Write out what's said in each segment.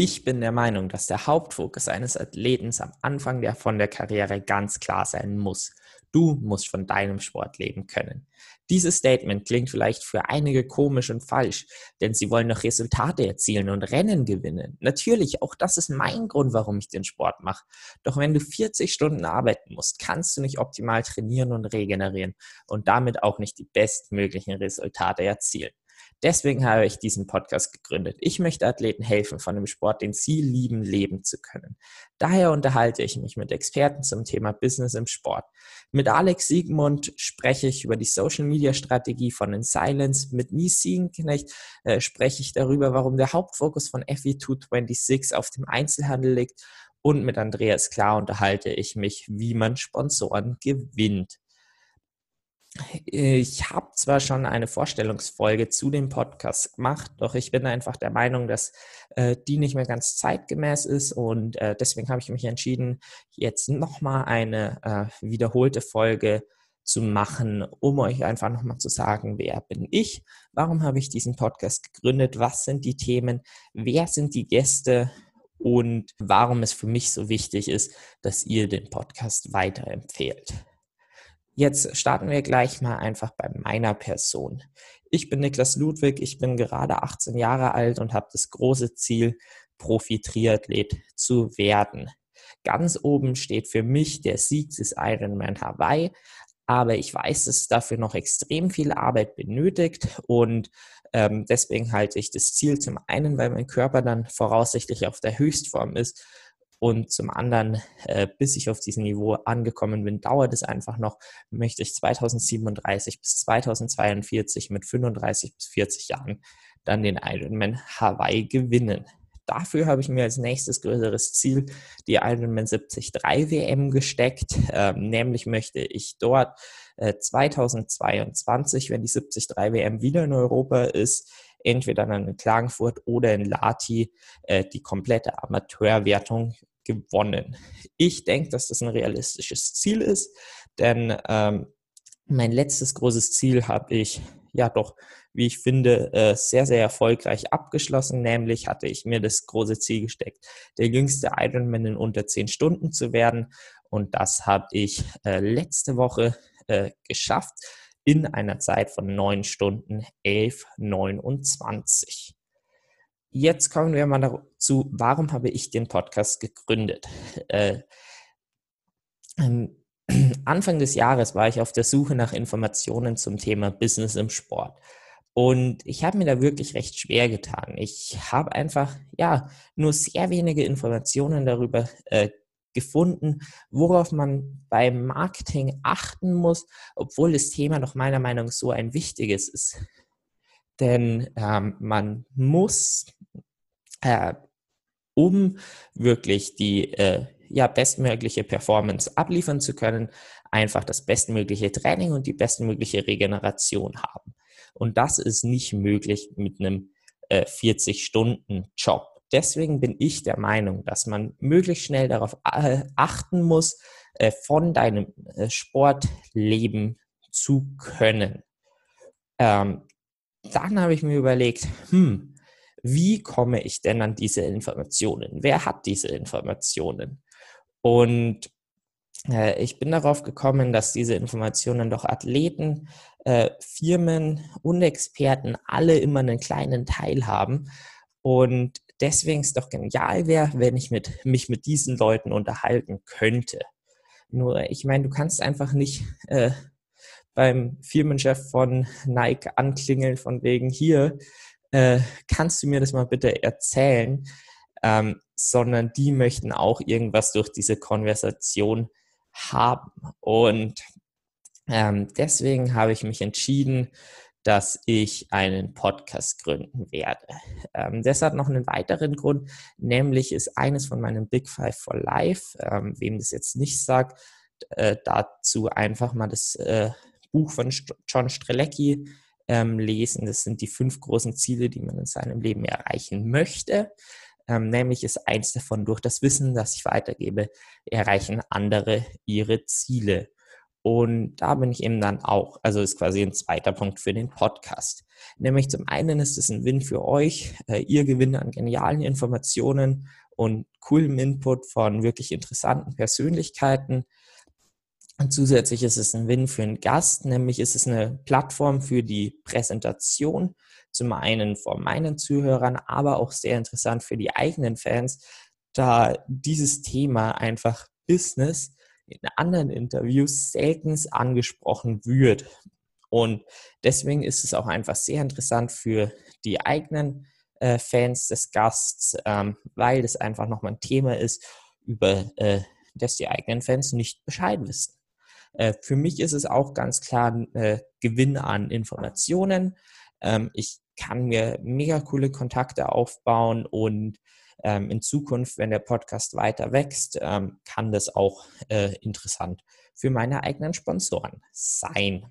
Ich bin der Meinung, dass der Hauptfokus eines Athleten am Anfang der von der Karriere ganz klar sein muss. Du musst von deinem Sport leben können. Dieses Statement klingt vielleicht für einige komisch und falsch, denn sie wollen noch Resultate erzielen und Rennen gewinnen. Natürlich, auch das ist mein Grund, warum ich den Sport mache. Doch wenn du 40 Stunden arbeiten musst, kannst du nicht optimal trainieren und regenerieren und damit auch nicht die bestmöglichen Resultate erzielen. Deswegen habe ich diesen Podcast gegründet. Ich möchte Athleten helfen, von dem Sport, den sie lieben, leben zu können. Daher unterhalte ich mich mit Experten zum Thema Business im Sport. Mit Alex Siegmund spreche ich über die Social Media Strategie von In Silence. Mit Mies Siegenknecht äh, spreche ich darüber, warum der Hauptfokus von FE226 auf dem Einzelhandel liegt. Und mit Andreas Klar unterhalte ich mich, wie man Sponsoren gewinnt. Ich habe zwar schon eine Vorstellungsfolge zu dem Podcast gemacht, doch ich bin einfach der Meinung, dass äh, die nicht mehr ganz zeitgemäß ist und äh, deswegen habe ich mich entschieden, jetzt nochmal eine äh, wiederholte Folge zu machen, um euch einfach nochmal zu sagen, wer bin ich, warum habe ich diesen Podcast gegründet, was sind die Themen, wer sind die Gäste? Und warum es für mich so wichtig ist, dass ihr den Podcast weiterempfehlt. Jetzt starten wir gleich mal einfach bei meiner Person. Ich bin Niklas Ludwig, ich bin gerade 18 Jahre alt und habe das große Ziel, Profi-Triathlet zu werden. Ganz oben steht für mich der Sieg des Ironman Hawaii, aber ich weiß, dass dafür noch extrem viel Arbeit benötigt und ähm, deswegen halte ich das Ziel zum einen, weil mein Körper dann voraussichtlich auf der Höchstform ist und zum anderen, äh, bis ich auf diesem Niveau angekommen bin, dauert es einfach noch, möchte ich 2037 bis 2042 mit 35 bis 40 Jahren dann den Ironman Hawaii gewinnen. Dafür habe ich mir als nächstes größeres Ziel die Ironman 73 WM gesteckt. Ähm, nämlich möchte ich dort äh, 2022, wenn die 73 WM wieder in Europa ist, entweder dann in Klagenfurt oder in Lati äh, die komplette Amateurwertung gewonnen. Ich denke, dass das ein realistisches Ziel ist, denn ähm, mein letztes großes Ziel habe ich ja doch, wie ich finde, äh, sehr, sehr erfolgreich abgeschlossen. Nämlich hatte ich mir das große Ziel gesteckt, der jüngste Ironman in unter 10 Stunden zu werden. Und das habe ich äh, letzte Woche äh, geschafft in einer Zeit von 9 Stunden 11, 29. Jetzt kommen wir mal dazu, warum habe ich den Podcast gegründet? Äh, ähm, Anfang des Jahres war ich auf der Suche nach Informationen zum Thema Business im Sport. Und ich habe mir da wirklich recht schwer getan. Ich habe einfach, ja, nur sehr wenige Informationen darüber äh, gefunden, worauf man beim Marketing achten muss, obwohl das Thema doch meiner Meinung nach so ein wichtiges ist. Denn ähm, man muss, äh, um wirklich die äh, ja, bestmögliche Performance abliefern zu können, einfach das bestmögliche Training und die bestmögliche Regeneration haben. Und das ist nicht möglich mit einem äh, 40-Stunden-Job. Deswegen bin ich der Meinung, dass man möglichst schnell darauf äh, achten muss, äh, von deinem äh, Sport leben zu können. Ähm, dann habe ich mir überlegt, hm, wie komme ich denn an diese Informationen? Wer hat diese Informationen? Und äh, ich bin darauf gekommen, dass diese Informationen doch Athleten, äh, Firmen und Experten alle immer einen kleinen Teil haben. Und deswegen ist es doch genial wäre, wenn ich mit, mich mit diesen Leuten unterhalten könnte. Nur, ich meine, du kannst einfach nicht äh, beim Firmenchef von Nike anklingeln von wegen hier, äh, kannst du mir das mal bitte erzählen? Ähm, sondern die möchten auch irgendwas durch diese Konversation haben. Und ähm, deswegen habe ich mich entschieden, dass ich einen Podcast gründen werde. Ähm, das hat noch einen weiteren Grund, nämlich ist eines von meinen Big Five for Life, ähm, wem das jetzt nicht sagt, äh, dazu einfach mal das äh, Buch von John Strelecki ähm, lesen. Das sind die fünf großen Ziele, die man in seinem Leben erreichen möchte. Ähm, nämlich ist eins davon, durch das Wissen, das ich weitergebe, erreichen andere ihre Ziele. Und da bin ich eben dann auch, also ist quasi ein zweiter Punkt für den Podcast. Nämlich zum einen ist es ein Win für euch, äh, ihr gewinnt an genialen Informationen und coolem Input von wirklich interessanten Persönlichkeiten. Und zusätzlich ist es ein Win für einen Gast, nämlich ist es eine Plattform für die Präsentation, zum einen von meinen Zuhörern, aber auch sehr interessant für die eigenen Fans, da dieses Thema einfach Business in anderen Interviews selten angesprochen wird. Und deswegen ist es auch einfach sehr interessant für die eigenen äh, Fans des Gasts, ähm, weil es einfach nochmal ein Thema ist, über äh, das die eigenen Fans nicht Bescheid wissen. Äh, für mich ist es auch ganz klar äh, Gewinn an Informationen. Ähm, ich kann mir mega coole Kontakte aufbauen und ähm, in Zukunft, wenn der Podcast weiter wächst, ähm, kann das auch äh, interessant für meine eigenen Sponsoren sein.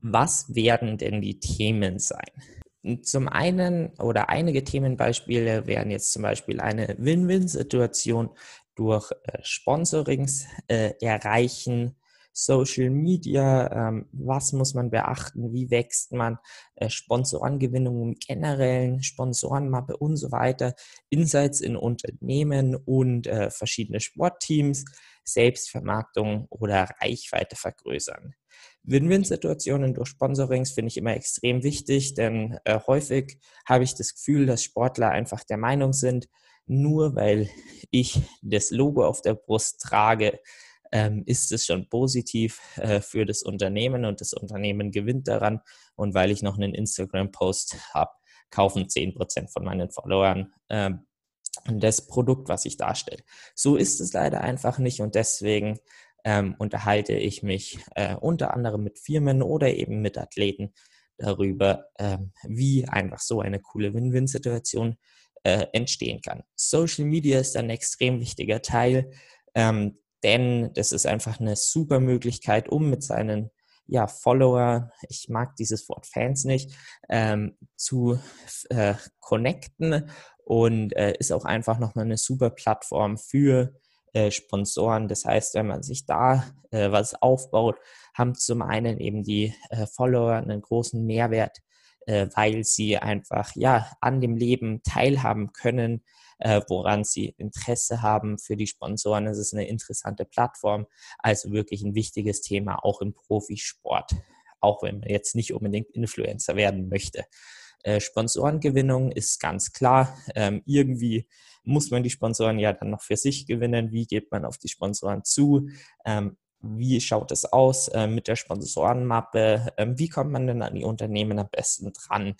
Was werden denn die Themen sein? Zum einen oder einige Themenbeispiele wären jetzt zum Beispiel eine Win-Win-Situation durch äh, Sponsorings äh, erreichen, Social Media, ähm, was muss man beachten, wie wächst man, äh, Sponsorengewinnung im Generellen, Sponsorenmappe und so weiter, Insights in Unternehmen und äh, verschiedene Sportteams, Selbstvermarktung oder Reichweite vergrößern. Win-Win-Situationen durch Sponsorings finde ich immer extrem wichtig, denn äh, häufig habe ich das Gefühl, dass Sportler einfach der Meinung sind, nur weil ich das Logo auf der Brust trage, ähm, ist es schon positiv äh, für das Unternehmen und das Unternehmen gewinnt daran. Und weil ich noch einen Instagram-Post habe, kaufen 10% von meinen Followern äh, das Produkt, was ich darstelle. So ist es leider einfach nicht und deswegen ähm, unterhalte ich mich äh, unter anderem mit Firmen oder eben mit Athleten darüber, ähm, wie einfach so eine coole Win-Win-Situation entstehen kann. Social Media ist ein extrem wichtiger Teil. Ähm, denn das ist einfach eine super Möglichkeit, um mit seinen ja, Follower, ich mag dieses Wort Fans nicht, ähm, zu äh, connecten und äh, ist auch einfach nochmal eine super Plattform für äh, Sponsoren. Das heißt, wenn man sich da äh, was aufbaut, haben zum einen eben die äh, Follower einen großen Mehrwert, äh, weil sie einfach ja an dem Leben teilhaben können, äh, woran sie Interesse haben für die Sponsoren. Es ist eine interessante Plattform, also wirklich ein wichtiges Thema auch im Profisport, auch wenn man jetzt nicht unbedingt Influencer werden möchte. Äh, Sponsorengewinnung ist ganz klar. Ähm, irgendwie muss man die Sponsoren ja dann noch für sich gewinnen. Wie geht man auf die Sponsoren zu? Ähm, wie schaut es aus äh, mit der Sponsorenmappe? Ähm, wie kommt man denn an die Unternehmen am besten dran?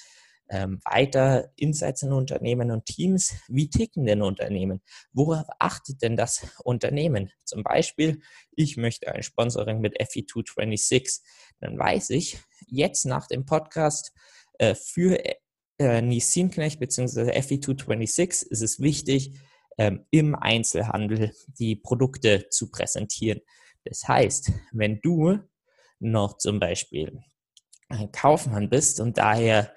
ähm, weiter Insights in Unternehmen und Teams. Wie ticken denn Unternehmen? Worauf achtet denn das Unternehmen? Zum Beispiel, ich möchte ein Sponsoring mit FE226. Dann weiß ich jetzt nach dem Podcast äh, für äh, Nissin Knecht bzw. FE226 ist es wichtig, ähm, im Einzelhandel die Produkte zu präsentieren. Das heißt, wenn du noch zum Beispiel Kaufmann bist und daher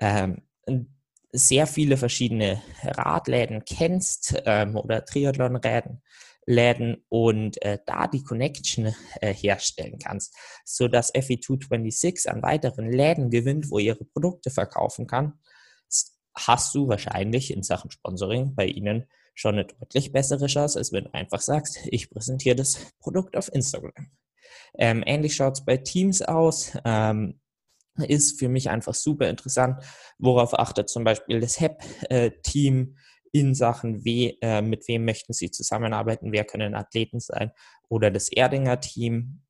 ähm, sehr viele verschiedene Radläden kennst ähm, oder Triathlonräden Läden und äh, da die Connection äh, herstellen kannst, so dass FE226 an weiteren Läden gewinnt, wo ihre Produkte verkaufen kann, hast du wahrscheinlich in Sachen Sponsoring bei ihnen schon eine deutlich bessere Chance, als wenn du einfach sagst, ich präsentiere das Produkt auf Instagram. Ähm, ähnlich schaut es bei Teams aus. Ähm, ist für mich einfach super interessant. Worauf achtet zum Beispiel das HEP-Team in Sachen, we, äh, mit wem möchten sie zusammenarbeiten, wer können Athleten sein oder das Erdinger-Team.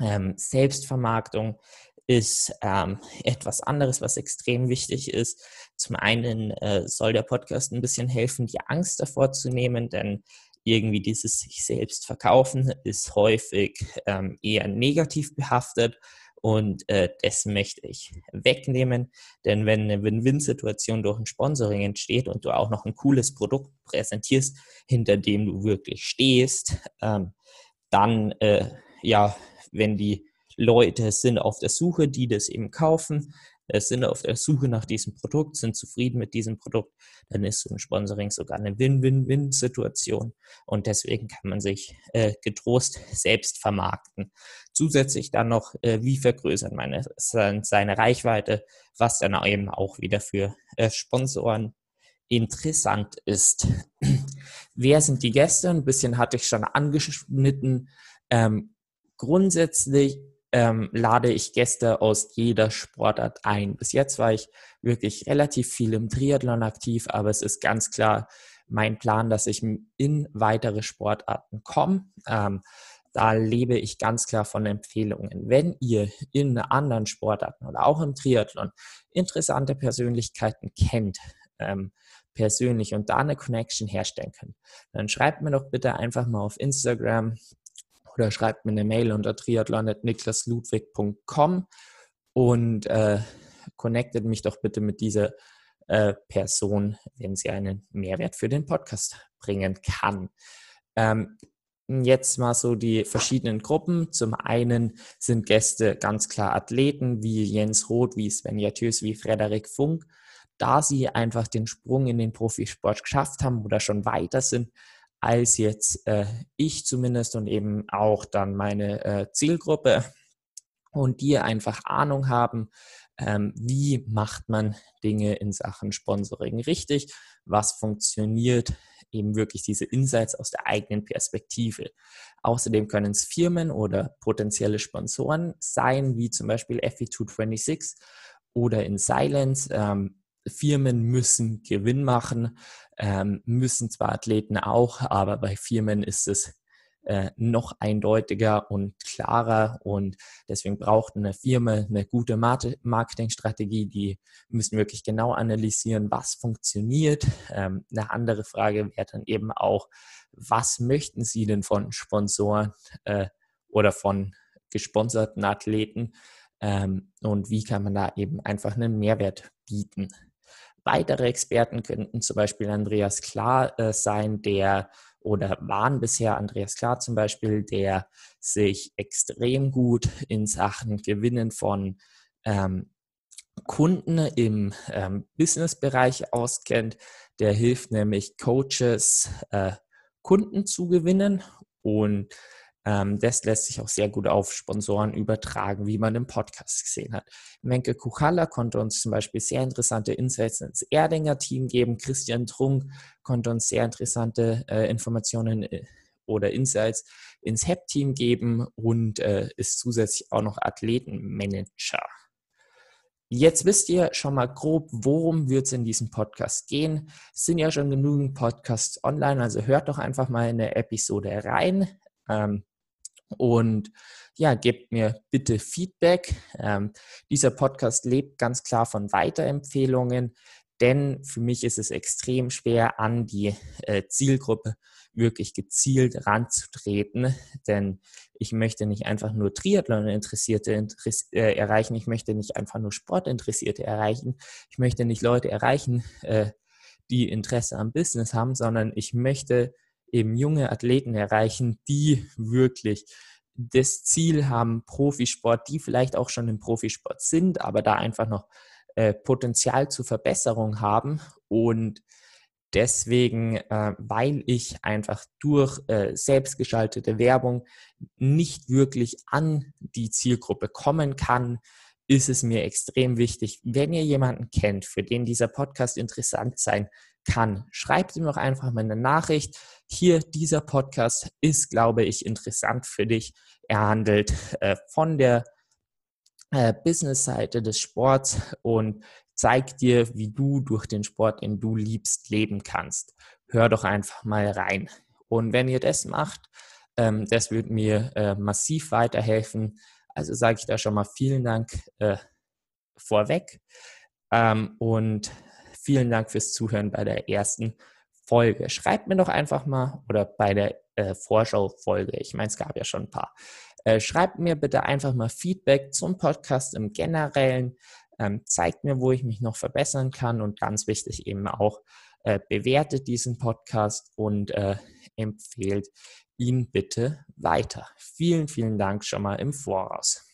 Ähm, Selbstvermarktung ist ähm, etwas anderes, was extrem wichtig ist. Zum einen äh, soll der Podcast ein bisschen helfen, die Angst davor zu nehmen, denn irgendwie dieses sich selbst verkaufen ist häufig ähm, eher negativ behaftet und äh, das möchte ich wegnehmen, denn wenn eine Win-Win-Situation durch ein Sponsoring entsteht und du auch noch ein cooles Produkt präsentierst, hinter dem du wirklich stehst, ähm, dann, äh, ja, wenn die Leute sind auf der Suche, die das eben kaufen, äh, sind auf der Suche nach diesem Produkt, sind zufrieden mit diesem Produkt, dann ist so ein Sponsoring sogar eine Win-Win-Win-Situation und deswegen kann man sich äh, getrost selbst vermarkten. Zusätzlich dann noch, äh, wie vergrößert man seine Reichweite, was dann eben auch wieder für äh, Sponsoren interessant ist. Wer sind die Gäste? Ein bisschen hatte ich schon angeschnitten. Ähm, grundsätzlich ähm, lade ich Gäste aus jeder Sportart ein. Bis jetzt war ich wirklich relativ viel im Triathlon aktiv, aber es ist ganz klar mein Plan, dass ich in weitere Sportarten komme. Ähm, da lebe ich ganz klar von Empfehlungen. Wenn ihr in anderen Sportarten oder auch im Triathlon interessante Persönlichkeiten kennt, ähm, persönlich und da eine Connection herstellen könnt, dann schreibt mir doch bitte einfach mal auf Instagram oder schreibt mir eine Mail unter triathlon.niklasludwig.com und äh, connectet mich doch bitte mit dieser äh, Person, wenn sie einen Mehrwert für den Podcast bringen kann. Ähm, jetzt mal so die verschiedenen Gruppen. Zum einen sind Gäste ganz klar Athleten wie Jens Roth, wie Sven Jatjös, wie Frederik Funk. Da sie einfach den Sprung in den Profisport geschafft haben oder schon weiter sind, als jetzt äh, ich zumindest und eben auch dann meine äh, Zielgruppe und die einfach Ahnung haben, ähm, wie macht man Dinge in Sachen Sponsoring richtig, was funktioniert, eben wirklich diese Insights aus der eigenen Perspektive. Außerdem können es Firmen oder potenzielle Sponsoren sein, wie zum Beispiel FE226 oder in Silence. Ähm, Firmen müssen Gewinn machen, ähm, müssen zwar Athleten auch, aber bei Firmen ist es äh, noch eindeutiger und klarer und deswegen braucht eine Firma eine gute Marketingstrategie, die müssen wirklich genau analysieren, was funktioniert. Ähm, eine andere Frage wäre dann eben auch, was möchten Sie denn von Sponsoren äh, oder von gesponserten Athleten ähm, und wie kann man da eben einfach einen Mehrwert bieten. Weitere Experten könnten zum Beispiel Andreas Klar äh, sein, der oder waren bisher Andreas Klar zum Beispiel, der sich extrem gut in Sachen Gewinnen von ähm, Kunden im ähm, Businessbereich auskennt. Der hilft nämlich Coaches, äh, Kunden zu gewinnen und ähm, das lässt sich auch sehr gut auf Sponsoren übertragen, wie man im Podcast gesehen hat. Menke Kuchalla konnte uns zum Beispiel sehr interessante Insights ins Erdinger Team geben. Christian Trunk konnte uns sehr interessante äh, Informationen äh, oder Insights ins HEP-Team geben und äh, ist zusätzlich auch noch Athletenmanager. Jetzt wisst ihr schon mal grob, worum wird es in diesem Podcast gehen. Es sind ja schon genügend Podcasts online, also hört doch einfach mal in der Episode rein. Ähm, und ja, gebt mir bitte Feedback. Ähm, dieser Podcast lebt ganz klar von Weiterempfehlungen, denn für mich ist es extrem schwer, an die äh, Zielgruppe wirklich gezielt ranzutreten, denn ich möchte nicht einfach nur Triathlon-Interessierte interess äh, erreichen, ich möchte nicht einfach nur Sportinteressierte erreichen, ich möchte nicht Leute erreichen, äh, die Interesse am Business haben, sondern ich möchte eben junge Athleten erreichen, die wirklich das Ziel haben, Profisport, die vielleicht auch schon im Profisport sind, aber da einfach noch äh, Potenzial zur Verbesserung haben. Und deswegen, äh, weil ich einfach durch äh, selbstgeschaltete Werbung nicht wirklich an die Zielgruppe kommen kann, ist es mir extrem wichtig, wenn ihr jemanden kennt, für den dieser Podcast interessant sein kann. Schreibt ihm doch einfach mal eine Nachricht. Hier, dieser Podcast ist, glaube ich, interessant für dich. Er handelt äh, von der äh, Business-Seite des Sports und zeigt dir, wie du durch den Sport, den du liebst, leben kannst. Hör doch einfach mal rein. Und wenn ihr das macht, ähm, das wird mir äh, massiv weiterhelfen. Also sage ich da schon mal vielen Dank äh, vorweg. Ähm, und Vielen Dank fürs Zuhören bei der ersten Folge. Schreibt mir doch einfach mal oder bei der äh, Vorschau-Folge. Ich meine, es gab ja schon ein paar. Äh, schreibt mir bitte einfach mal Feedback zum Podcast im Generellen. Ähm, zeigt mir, wo ich mich noch verbessern kann und ganz wichtig eben auch, äh, bewertet diesen Podcast und äh, empfehlt ihn bitte weiter. Vielen, vielen Dank schon mal im Voraus.